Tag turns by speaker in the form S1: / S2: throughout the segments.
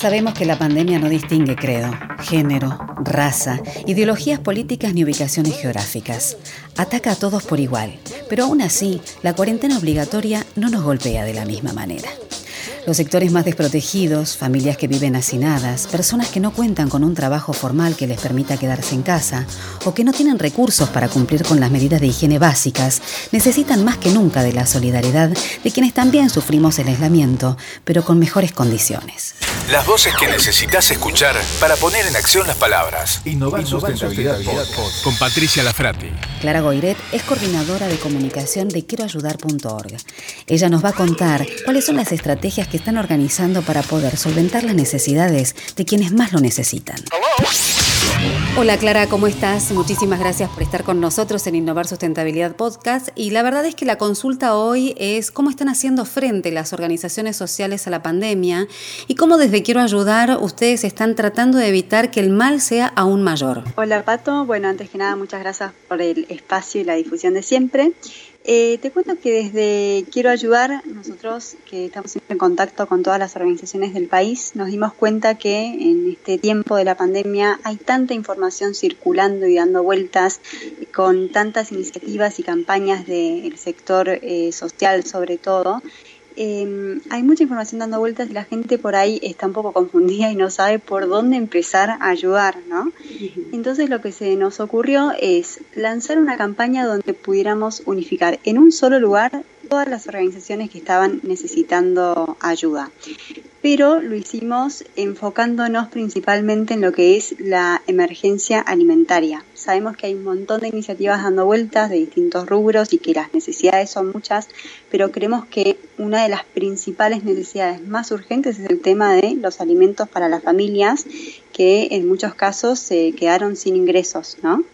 S1: Sabemos que la pandemia no distingue credo, género, raza, ideologías políticas ni ubicaciones geográficas. Ataca a todos por igual, pero aún así, la cuarentena obligatoria no nos golpea de la misma manera. Los sectores más desprotegidos, familias que viven hacinadas, personas que no cuentan con un trabajo formal que les permita quedarse en casa o que no tienen recursos para cumplir con las medidas de higiene básicas, necesitan más que nunca de la solidaridad de quienes también sufrimos el aislamiento, pero con mejores condiciones.
S2: Las voces que necesitas escuchar para poner en acción las palabras. Innovar, Sustentabilidad. Con Patricia Lafrati.
S1: Clara Goiret es coordinadora de comunicación de quieroayudar.org. Ella nos va a contar cuáles son las estrategias que están organizando para poder solventar las necesidades de quienes más lo necesitan. Hola Clara, ¿cómo estás? Muchísimas gracias por estar con nosotros en Innovar Sustentabilidad Podcast. Y la verdad es que la consulta hoy es cómo están haciendo frente las organizaciones sociales a la pandemia y cómo desde Quiero Ayudar ustedes están tratando de evitar que el mal sea aún mayor.
S3: Hola Pato, bueno, antes que nada muchas gracias por el espacio y la difusión de siempre. Eh, te cuento que desde Quiero Ayudar, nosotros que estamos en contacto con todas las organizaciones del país, nos dimos cuenta que en este tiempo de la pandemia hay tanta información circulando y dando vueltas con tantas iniciativas y campañas del sector eh, social sobre todo, eh, hay mucha información dando vueltas y la gente por ahí está un poco confundida y no sabe por dónde empezar a ayudar, ¿no? Entonces lo que se nos ocurrió es lanzar una campaña donde pudiéramos unificar en un solo lugar todas las organizaciones que estaban necesitando ayuda. Pero lo hicimos enfocándonos principalmente en lo que es la emergencia alimentaria. Sabemos que hay un montón de iniciativas dando vueltas de distintos rubros y que las necesidades son muchas, pero creemos que una de las principales necesidades más urgentes es el tema de los alimentos para las familias que en muchos casos se quedaron sin ingresos, ¿no?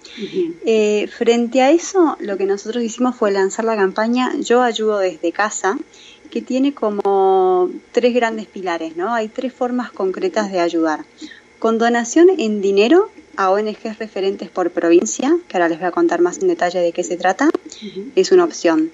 S3: Eh, frente a eso, lo que nosotros hicimos fue lanzar la campaña Yo ayudo desde casa, que tiene como tres grandes pilares, ¿no? Hay tres formas concretas de ayudar. Con donación en dinero a ONGs referentes por provincia, que ahora les voy a contar más en detalle de qué se trata, es una opción.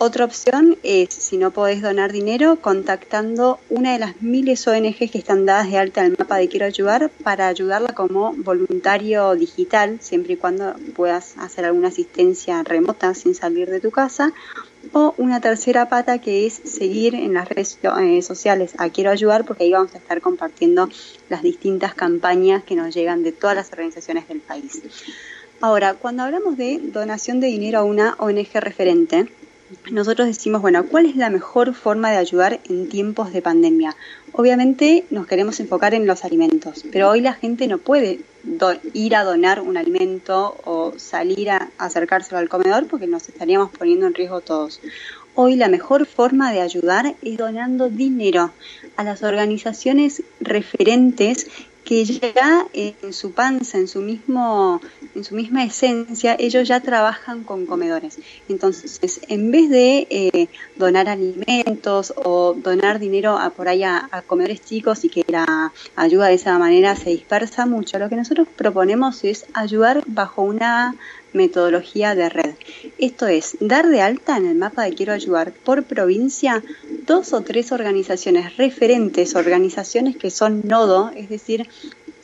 S3: Otra opción es, si no podés donar dinero, contactando una de las miles ONGs que están dadas de alta en el mapa de Quiero Ayudar para ayudarla como voluntario digital, siempre y cuando puedas hacer alguna asistencia remota sin salir de tu casa. O una tercera pata que es seguir en las redes eh, sociales a Quiero Ayudar, porque ahí vamos a estar compartiendo las distintas campañas que nos llegan de todas las organizaciones del país. Ahora, cuando hablamos de donación de dinero a una ONG referente, nosotros decimos, bueno, ¿cuál es la mejor forma de ayudar en tiempos de pandemia? Obviamente nos queremos enfocar en los alimentos, pero hoy la gente no puede ir a donar un alimento o salir a acercárselo al comedor porque nos estaríamos poniendo en riesgo todos. Hoy la mejor forma de ayudar es donando dinero a las organizaciones referentes que ya en su panza, en su mismo, en su misma esencia, ellos ya trabajan con comedores. Entonces, en vez de eh, donar alimentos o donar dinero a, por ahí a, a, comedores chicos y que la ayuda de esa manera se dispersa mucho, lo que nosotros proponemos es ayudar bajo una metodología de red. Esto es, dar de alta en el mapa de Quiero Ayudar por provincia dos o tres organizaciones referentes, organizaciones que son nodo, es decir,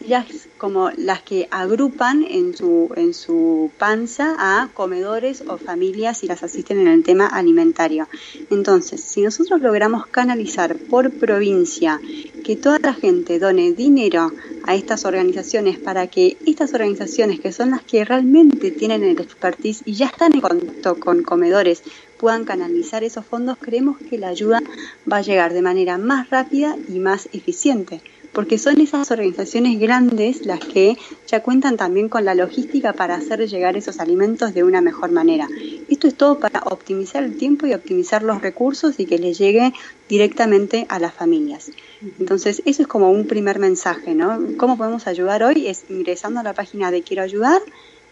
S3: ellas como las que agrupan en su, en su panza a comedores o familias y las asisten en el tema alimentario. Entonces, si nosotros logramos canalizar por provincia que toda la gente done dinero a estas organizaciones para que estas organizaciones, que son las que realmente tienen el expertise y ya están en contacto con comedores, puedan canalizar esos fondos, creemos que la ayuda va a llegar de manera más rápida y más eficiente porque son esas organizaciones grandes las que ya cuentan también con la logística para hacer llegar esos alimentos de una mejor manera. Esto es todo para optimizar el tiempo y optimizar los recursos y que les llegue directamente a las familias. Entonces, eso es como un primer mensaje, ¿no? ¿Cómo podemos ayudar hoy? Es ingresando a la página de Quiero Ayudar,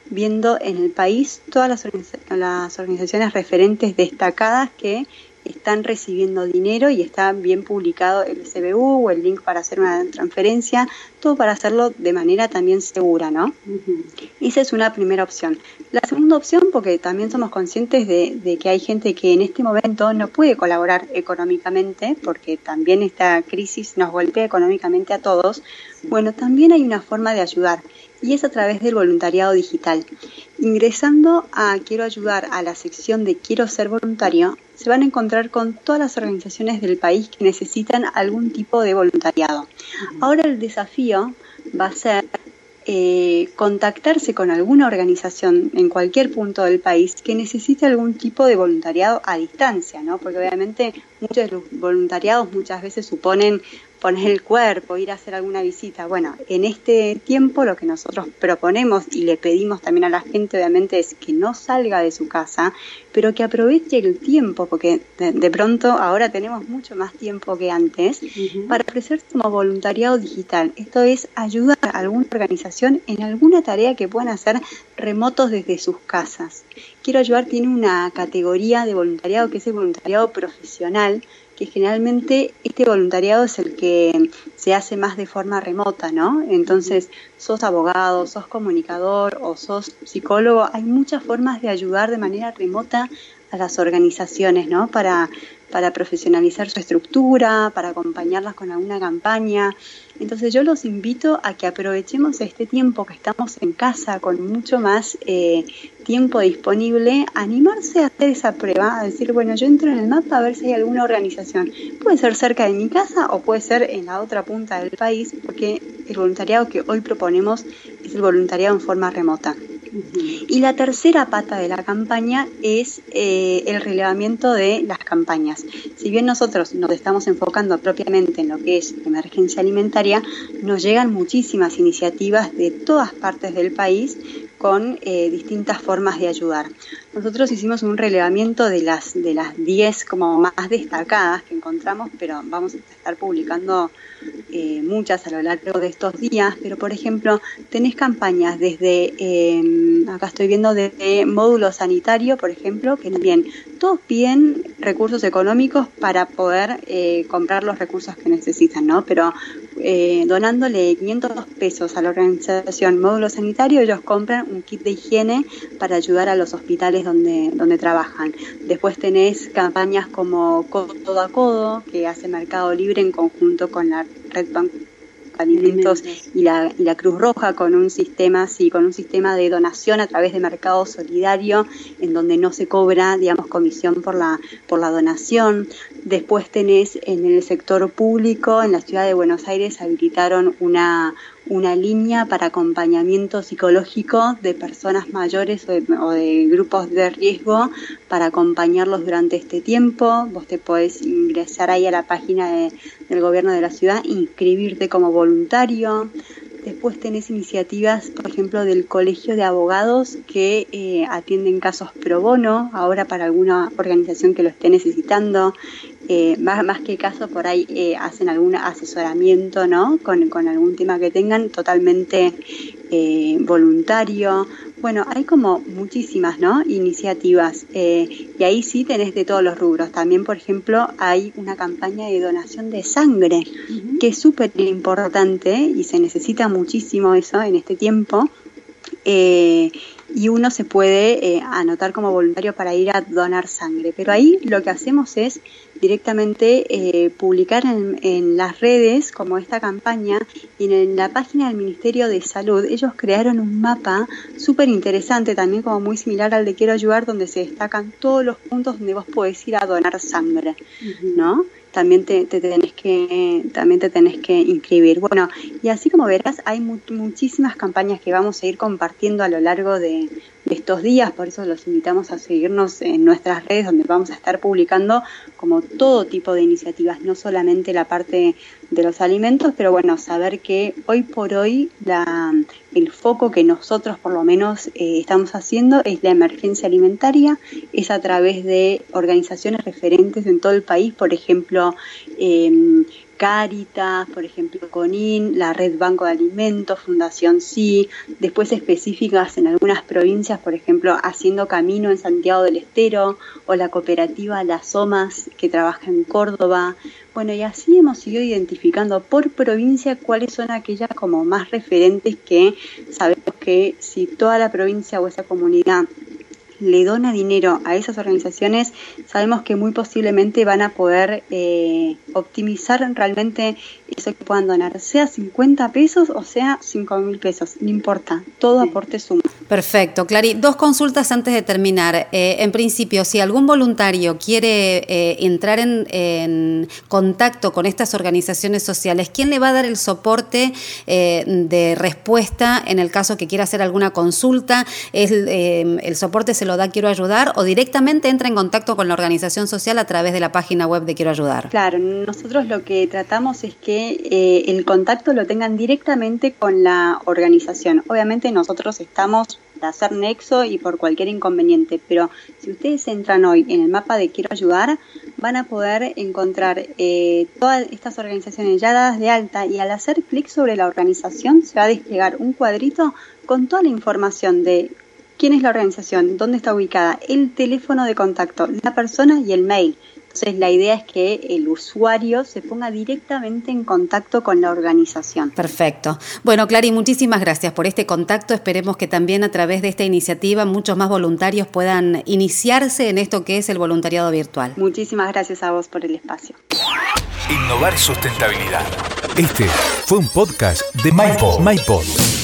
S3: viendo en el país todas las, organizaciones referentes destacadas que están recibiendo dinero y está bien publicado el CBU o el link para hacer una transferencia, todo para hacerlo de manera también segura, ¿no? Esa es una primera opción. La segunda opción, porque también somos conscientes de, de, que hay gente que en este momento no puede colaborar económicamente, porque también esta crisis nos golpea económicamente a todos, bueno, también hay una forma de ayudar y es a través del voluntariado digital. Ingresando a Quiero ayudar a la sección de Quiero ser voluntario, se van a encontrar con todas las organizaciones del país que necesitan algún tipo de voluntariado. Ahora el desafío va a ser eh, contactarse con alguna organización en cualquier punto del país que necesite algún tipo de voluntariado a distancia, ¿no? Porque obviamente muchos de los voluntariados muchas veces suponen poner el cuerpo, ir a hacer alguna visita. Bueno, en este tiempo lo que nosotros proponemos y le pedimos también a la gente obviamente es que no salga de su casa, pero que aproveche el tiempo, porque de, pronto ahora tenemos mucho más tiempo que antes, para ofrecer como voluntariado digital. Esto es ayudar a alguna organización en alguna tarea que puedan hacer remotos desde sus casas. Quiero ayudar tiene una categoría de voluntariado que es el voluntariado profesional, que generalmente este voluntariado es el que se hace más de forma remota, ¿no? Entonces, sos abogado, sos comunicador o sos psicólogo, hay muchas formas de ayudar de manera remota a las organizaciones, ¿no? Para, para profesionalizar su estructura, para acompañarlas con alguna campaña. Entonces yo los invito a que aprovechemos este tiempo que estamos en casa con mucho más eh, tiempo disponible, animarse a hacer esa prueba, a decir, bueno, yo entro en el mapa a ver si hay alguna organización. Puede ser cerca de mi casa o puede ser en la otra punta del país, porque el voluntariado que hoy proponemos es el voluntariado en forma remota. Y la tercera pata de la campaña es eh, el relevamiento de las campañas. Si bien nosotros nos estamos enfocando propiamente en lo que es emergencia alimentaria, nos llegan muchísimas iniciativas de todas partes del país con eh, distintas formas de ayudar. Nosotros hicimos un relevamiento de las de las 10 como más destacadas que encontramos, pero vamos a estar publicando eh, muchas a lo largo de estos días. Pero por ejemplo, tenés campañas desde, em, acá estoy viendo desde módulo sanitario, por ejemplo, que también todos piden recursos económicos para poder eh, comprar los recursos que necesitan, ¿no? Pero eh, donándole 500 pesos a la organización Módulo Sanitario, ellos compran un kit de higiene para ayudar a los hospitales donde, donde trabajan. Después tenés campañas como Codo a Codo, que hace Mercado Libre en conjunto con la Red Bank alimentos y la, y la Cruz Roja con un sistema sí, con un sistema de donación a través de mercado solidario en donde no se cobra digamos comisión por la por la donación. Después tenés en el sector público en la ciudad de Buenos Aires habilitaron una una línea para acompañamiento psicológico de personas mayores o de, grupos de riesgo para acompañarlos durante este tiempo. Vos te podés ingresar ahí a la página del gobierno de la ciudad, inscribirte como voluntario. Después tenés iniciativas, por ejemplo, del Colegio de Abogados que eh, atienden casos pro bono, ahora para alguna organización que lo esté necesitando. Eh, más, más que caso, por ahí eh, hacen algún asesoramiento ¿no? con, con algún tema que tengan totalmente voluntario. Bueno, hay como muchísimas ¿no? iniciativas y ahí sí tenés de todos los rubros. También, por ejemplo, hay una campaña de donación de sangre que es súper importante y se necesita muchísimo eso en este tiempo. Eh, y uno se puede eh, anotar como voluntario para ir a donar sangre. Pero ahí lo que hacemos es directamente eh, publicar en, en, las redes como esta campaña y en la página del Ministerio de Salud ellos crearon un mapa súper interesante también como muy similar al de Quiero Ayudar donde se destacan todos los puntos donde vos podés ir a donar sangre, ¿no? también te, tenés que también te tenés que inscribir. Bueno, y así como verás, hay muchísimas campañas que vamos a ir compartiendo a lo largo de, estos días, por eso los invitamos a seguirnos en nuestras redes donde vamos a estar publicando como todo tipo de iniciativas, no solamente la parte de los alimentos, pero bueno, saber que hoy por hoy la, el foco que nosotros por lo menos eh, estamos haciendo es la emergencia alimentaria, es a través de organizaciones referentes en todo el país, por ejemplo, eh, Caritas, por ejemplo, CONIN, la Red Banco de Alimentos, Fundación Sí, después específicas en algunas provincias, por ejemplo, Haciendo Camino en Santiago del Estero o la cooperativa Las Somas que trabaja en Córdoba. Bueno, y así hemos ido identificando por provincia cuáles son aquellas como más referentes que sabemos que si toda la provincia o esa comunidad le dona dinero a esas organizaciones, sabemos que muy posiblemente van a poder eh, optimizar realmente eso que puedan donar, sea 50 pesos o sea 5 mil pesos, no importa, todo aporte suma.
S1: Perfecto, Clary. Dos consultas antes de terminar. Eh, en principio, si algún voluntario quiere eh, entrar en, contacto con estas organizaciones sociales, ¿quién le va a dar el soporte de respuesta en el caso que quiera hacer alguna consulta? ¿El soporte se lo da Quiero Ayudar o directamente entra en contacto con la organización social a través de la página web de Quiero Ayudar?
S3: Claro, nosotros lo que tratamos es eh, el contacto lo tengan directamente con la organización. Obviamente nosotros estamos para hacer nexo y por cualquier inconveniente, pero si ustedes entran hoy en el mapa de Quiero Ayudar, van a poder encontrar eh, todas estas organizaciones ya dadas de alta y al hacer clic sobre la organización se va a desplegar un cuadrito con toda la información de quién es la organización, dónde está ubicada, el teléfono de contacto, la persona y el mail. Entonces la idea es que el usuario se ponga directamente en contacto con la organización.
S1: Perfecto. Bueno, Clary, muchísimas gracias por este contacto. Esperemos que también a través de esta iniciativa muchos más voluntarios puedan iniciarse en esto que es el voluntariado virtual.
S3: Muchísimas gracias a vos por el espacio.
S2: Innovar sustentabilidad. Este fue un podcast de MyPod. MyPod.